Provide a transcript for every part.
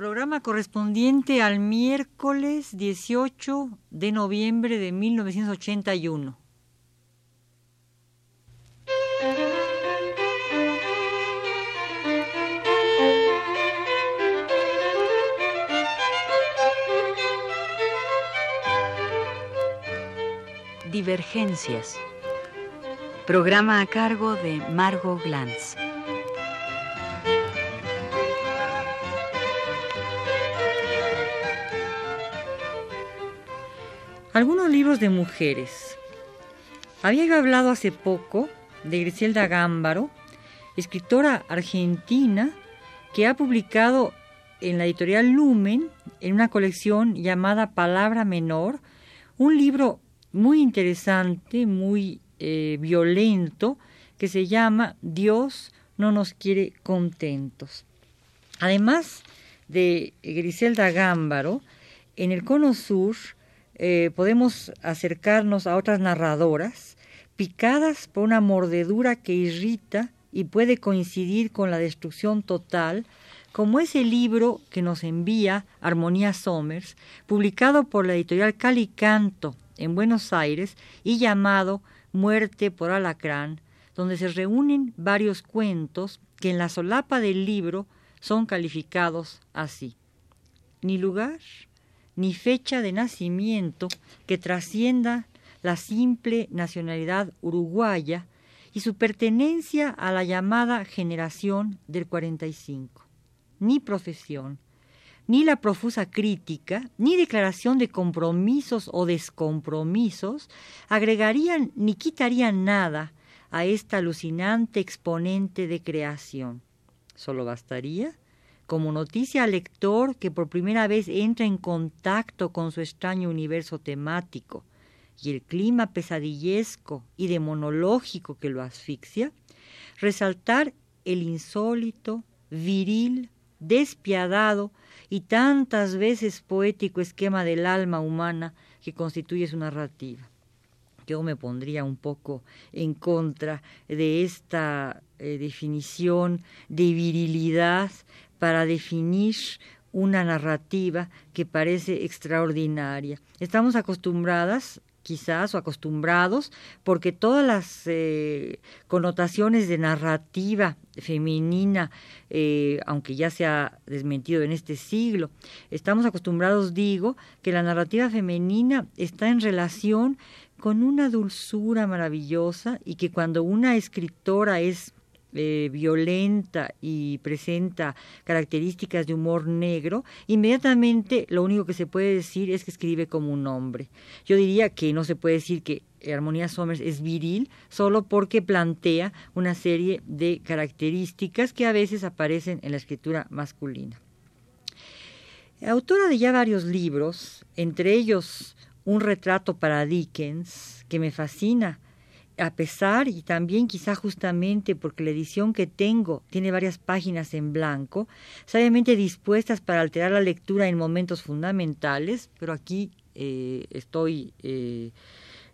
Programa correspondiente al miércoles 18 de noviembre de 1981. Divergencias. Programa a cargo de Margot Glantz. Algunos libros de mujeres. Había yo hablado hace poco de Griselda Gámbaro, escritora argentina que ha publicado en la editorial Lumen, en una colección llamada Palabra Menor, un libro muy interesante, muy eh, violento, que se llama Dios no nos quiere contentos. Además de Griselda Gámbaro, en el Cono Sur eh, podemos acercarnos a otras narradoras picadas por una mordedura que irrita y puede coincidir con la destrucción total, como ese libro que nos envía Armonía Somers, publicado por la editorial Calicanto en Buenos Aires y llamado Muerte por Alacrán, donde se reúnen varios cuentos que en la solapa del libro son calificados así. Ni lugar, ni fecha de nacimiento que trascienda la simple nacionalidad uruguaya y su pertenencia a la llamada generación del 45. Ni profesión, ni la profusa crítica, ni declaración de compromisos o descompromisos agregarían ni quitarían nada a esta alucinante exponente de creación. Solo bastaría, como noticia al lector que por primera vez entra en contacto con su extraño universo temático y el clima pesadillesco y demonológico que lo asfixia, resaltar el insólito, viril, despiadado y tantas veces poético esquema del alma humana que constituye su narrativa. Yo me pondría un poco en contra de esta eh, definición de virilidad para definir una narrativa que parece extraordinaria. Estamos acostumbradas quizás o acostumbrados, porque todas las eh, connotaciones de narrativa femenina, eh, aunque ya se ha desmentido en este siglo, estamos acostumbrados, digo, que la narrativa femenina está en relación con una dulzura maravillosa y que cuando una escritora es eh, violenta y presenta características de humor negro, inmediatamente lo único que se puede decir es que escribe como un hombre. Yo diría que no se puede decir que Armonía Somers es viril solo porque plantea una serie de características que a veces aparecen en la escritura masculina. Autora de ya varios libros, entre ellos Un retrato para Dickens, que me fascina, a pesar y también quizá justamente porque la edición que tengo tiene varias páginas en blanco, sabiamente dispuestas para alterar la lectura en momentos fundamentales, pero aquí eh, estoy eh,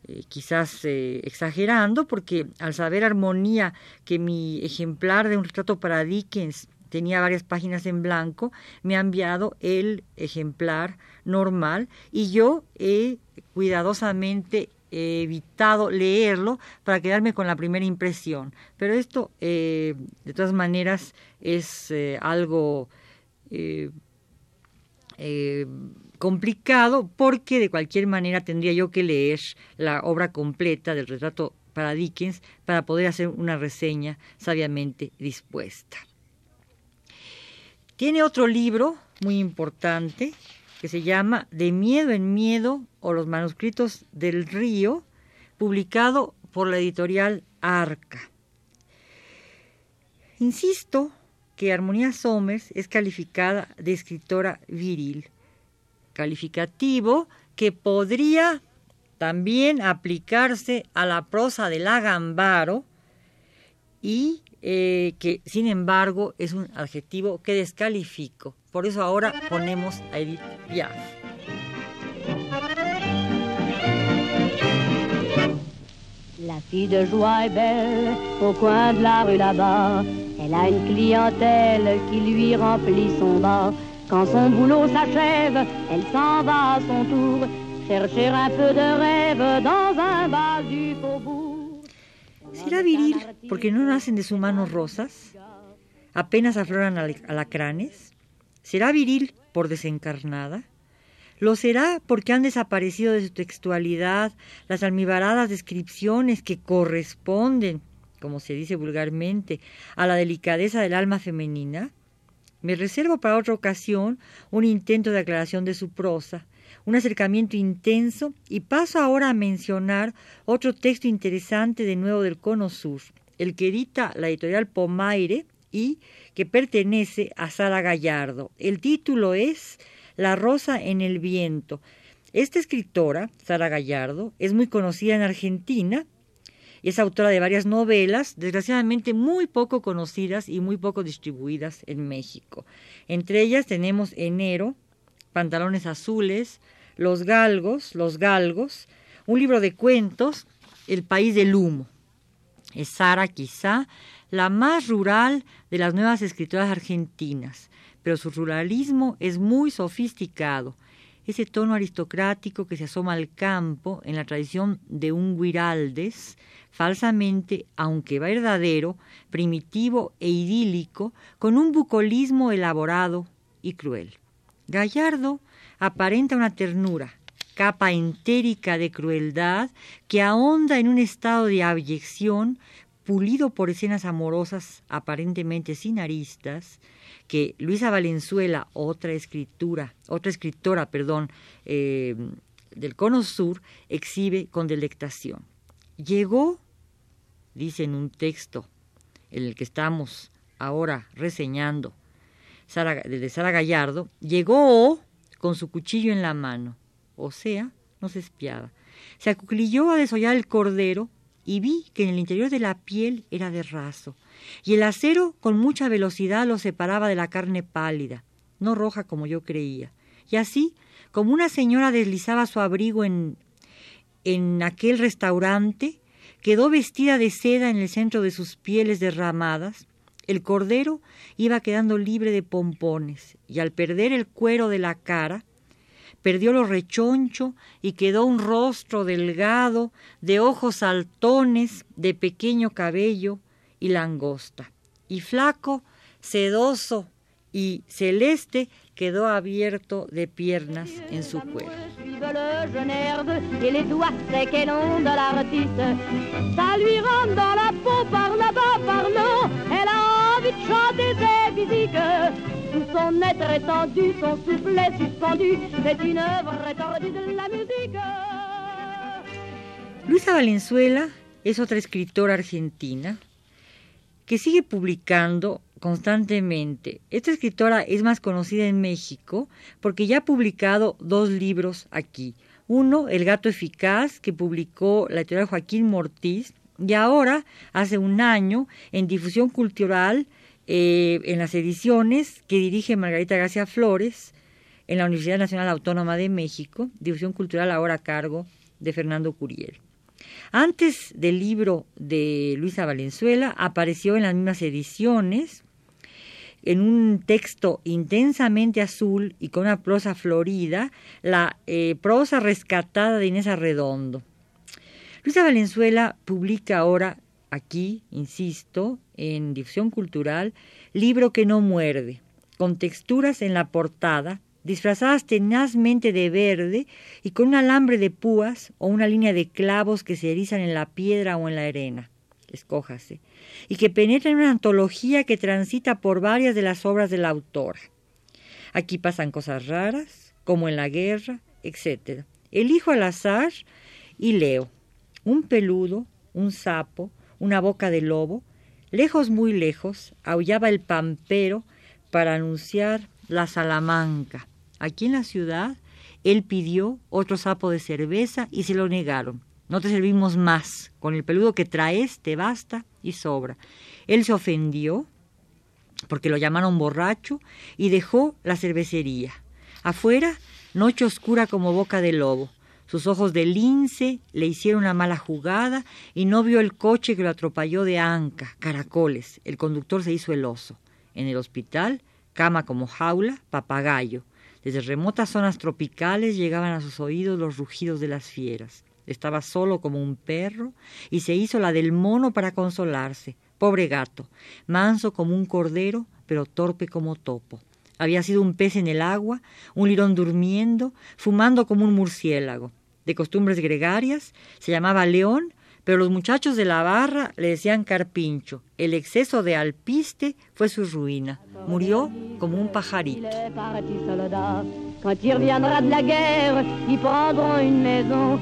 eh, quizás exagerando porque al saber armonía que mi ejemplar de un retrato para Dickens tenía varias páginas en blanco, me ha enviado el ejemplar normal y yo he cuidadosamente he evitado leerlo para quedarme con la primera impresión. Pero esto, eh, de todas maneras, es eh, algo eh, complicado porque de cualquier manera tendría yo que leer la obra completa del retrato para Dickens para poder hacer una reseña sabiamente dispuesta. Tiene otro libro muy importante que se llama De miedo en miedo o los manuscritos del río, publicado por la editorial Arca. Insisto que Armonía Somers es calificada de escritora viril, calificativo que podría también aplicarse a la prosa de Agambaro y eh, que sin embargo es un adjetivo que descalifico. Por eso ahora ponemos a Edith Piaf. La fille de joie est belle au coin de la rue là-bas. Elle a une clientèle qui lui remplit son bar. Quand son boulot s'achève, elle s'en va à son tour chercher un peu de rêve dans un bas du faubourg. ¿Será viril porque no nacen de su mano rosas? ¿Apenas afloran alacranes? ¿Será viril por desencarnada? Lo será porque han desaparecido de su textualidad las almibaradas descripciones que corresponden, como se dice vulgarmente, a la delicadeza del alma femenina. Me reservo para otra ocasión un intento de aclaración de su prosa, un acercamiento intenso y paso ahora a mencionar otro texto interesante de nuevo del Cono Sur, el que edita la editorial Pomaire y que pertenece a Sara Gallardo. El título es la rosa en el viento. Esta escritora, Sara Gallardo, es muy conocida en Argentina. Es autora de varias novelas, desgraciadamente muy poco conocidas y muy poco distribuidas en México. Entre ellas tenemos Enero, Pantalones Azules, Los Galgos, Los Galgos, un libro de cuentos, El País del Humo. Es Sara quizá la más rural de las nuevas escritoras argentinas pero su ruralismo es muy sofisticado. Ese tono aristocrático que se asoma al campo en la tradición de un Guiraldes, falsamente, aunque verdadero, primitivo e idílico, con un bucolismo elaborado y cruel. Gallardo aparenta una ternura, capa entérica de crueldad que ahonda en un estado de abyección pulido por escenas amorosas aparentemente sin aristas, que Luisa Valenzuela, otra escritura, otra escritora, perdón, eh, del Cono Sur, exhibe con delectación. Llegó, dice en un texto en el que estamos ahora reseñando, de Sara Gallardo, llegó con su cuchillo en la mano, o sea, no se espiaba. Se acuclilló a desollar el cordero y vi que en el interior de la piel era de raso, y el acero con mucha velocidad lo separaba de la carne pálida, no roja como yo creía. Y así, como una señora deslizaba su abrigo en, en aquel restaurante, quedó vestida de seda en el centro de sus pieles derramadas, el cordero iba quedando libre de pompones, y al perder el cuero de la cara, perdió lo rechoncho y quedó un rostro delgado, de ojos saltones, de pequeño cabello y langosta. Y flaco, sedoso y celeste quedó abierto de piernas en su cuerpo. Son suspendu, œuvre de la. Luisa Valenzuela es otra escritora argentina que sigue publicando constantemente. Esta escritora es más conocida en México porque ya ha publicado dos libros aquí. Uno, El gato eficaz, que publicó la editorial Joaquín Mortiz, y ahora, hace un año, en difusión cultural, eh, en las ediciones que dirige Margarita García Flores en la Universidad Nacional Autónoma de México, Difusión Cultural ahora a cargo de Fernando Curiel. Antes del libro de Luisa Valenzuela apareció en las mismas ediciones en un texto intensamente azul y con una prosa florida, la eh, prosa rescatada de Inés Arredondo. Luisa Valenzuela publica ahora aquí, insisto, en difusión cultural, libro que no muerde, con texturas en la portada, disfrazadas tenazmente de verde y con un alambre de púas o una línea de clavos que se erizan en la piedra o en la arena. Escójase. Y que penetra en una antología que transita por varias de las obras de la autora. Aquí pasan cosas raras, como en la guerra, etc. Elijo al azar y leo. Un peludo, un sapo, una boca de lobo, lejos muy lejos, aullaba el pampero para anunciar la Salamanca. Aquí en la ciudad, él pidió otro sapo de cerveza y se lo negaron. No te servimos más, con el peludo que traes te basta y sobra. Él se ofendió porque lo llamaron borracho y dejó la cervecería. Afuera, noche oscura como boca de lobo. Sus ojos de lince le hicieron una mala jugada y no vio el coche que lo atropelló de anca, caracoles. El conductor se hizo el oso. En el hospital cama como jaula, papagayo. Desde remotas zonas tropicales llegaban a sus oídos los rugidos de las fieras. Estaba solo como un perro y se hizo la del mono para consolarse. Pobre gato, manso como un cordero, pero torpe como topo. Había sido un pez en el agua, un lirón durmiendo, fumando como un murciélago. De costumbres gregarias, se llamaba león, pero los muchachos de la barra le decían carpincho. El exceso de alpiste fue su ruina. Murió como un pajarito. Quand il reviendra de la guerre, ils prendront une maison.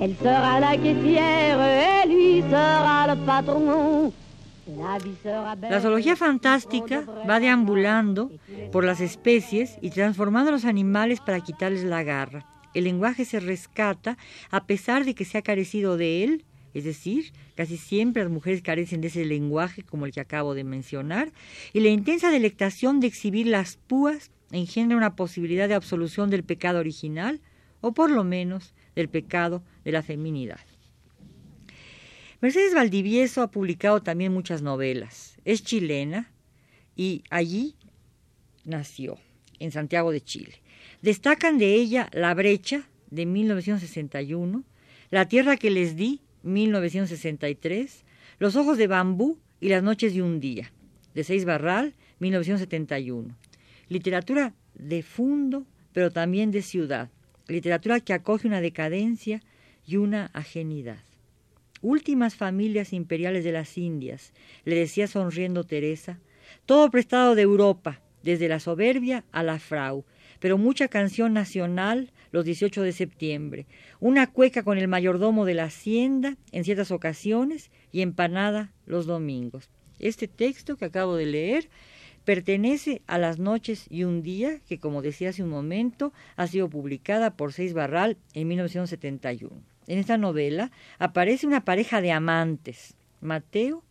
Elle sera la caissière et lui sera le. La zoología fantástica va deambulando por las especies y transformando a los animales para quitarles la garra. El lenguaje se rescata a pesar de que se ha carecido de él, es decir, casi siempre las mujeres carecen de ese lenguaje como el que acabo de mencionar, y la intensa delectación de exhibir las púas engendra una posibilidad de absolución del pecado original, o por lo menos del pecado de la feminidad. Mercedes Valdivieso ha publicado también muchas novelas. Es chilena y allí nació, en Santiago de Chile. Destacan de ella La brecha, de 1961, La tierra que les di, 1963, Los ojos de bambú y Las noches de un día, de Seis Barral, 1971. Literatura de fondo, pero también de ciudad. Literatura que acoge una decadencia y una ajenidad. Últimas familias imperiales de las Indias, le decía sonriendo Teresa, todo prestado de Europa, desde la soberbia a la frau, pero mucha canción nacional los 18 de septiembre, una cueca con el mayordomo de la hacienda en ciertas ocasiones y empanada los domingos. Este texto que acabo de leer pertenece a Las noches y un día, que como decía hace un momento, ha sido publicada por Seis Barral en 1971. En esta novela aparece una pareja de amantes, Mateo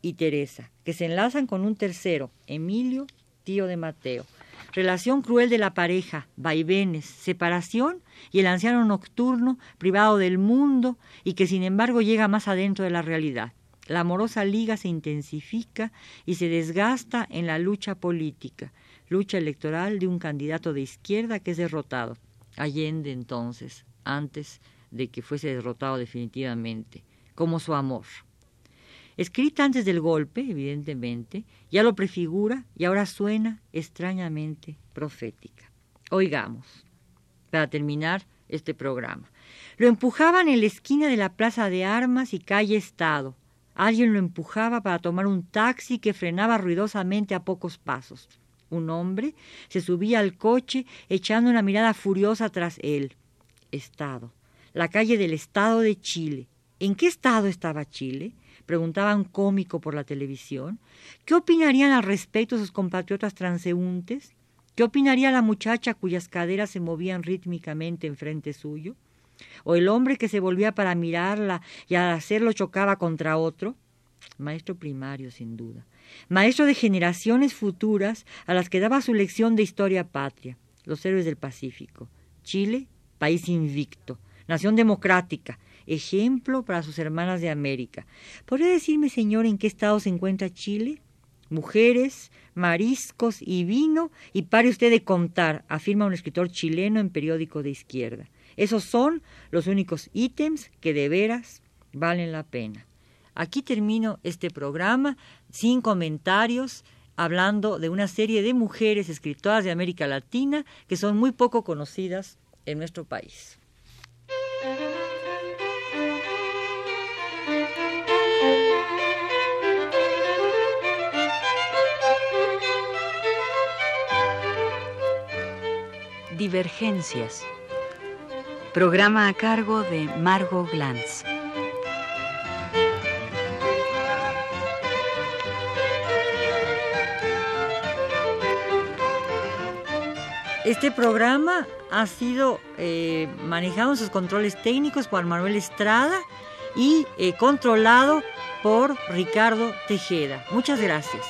y Teresa, que se enlazan con un tercero, Emilio, tío de Mateo. Relación cruel de la pareja, vaivenes, separación y el anciano nocturno privado del mundo y que sin embargo llega más adentro de la realidad. La amorosa liga se intensifica y se desgasta en la lucha política, lucha electoral de un candidato de izquierda que es derrotado. Allende entonces, antes de que fuese derrotado definitivamente, como su amor. Escrita antes del golpe, evidentemente, ya lo prefigura y ahora suena extrañamente profética. Oigamos, para terminar este programa. Lo empujaban en la esquina de la Plaza de Armas y calle Estado. Alguien lo empujaba para tomar un taxi que frenaba ruidosamente a pocos pasos. Un hombre se subía al coche echando una mirada furiosa tras él. Estado la calle del Estado de Chile. ¿En qué estado estaba Chile? Preguntaban cómico por la televisión. ¿Qué opinarían al respecto sus compatriotas transeúntes? ¿Qué opinaría la muchacha cuyas caderas se movían rítmicamente enfrente suyo? ¿O el hombre que se volvía para mirarla y al hacerlo chocaba contra otro? Maestro primario, sin duda. Maestro de generaciones futuras a las que daba su lección de historia patria. Los héroes del Pacífico. Chile, país invicto nación democrática, ejemplo para sus hermanas de América. ¿Podría decirme, señor, en qué estado se encuentra Chile? Mujeres, mariscos y vino, y pare usted de contar, afirma un escritor chileno en periódico de izquierda. Esos son los únicos ítems que de veras valen la pena. Aquí termino este programa sin comentarios, hablando de una serie de mujeres escritoras de América Latina que son muy poco conocidas en nuestro país. Divergencias. Programa a cargo de Margot Glantz. Este programa ha sido eh, manejado en sus controles técnicos por Manuel Estrada y eh, controlado por Ricardo Tejeda. Muchas gracias.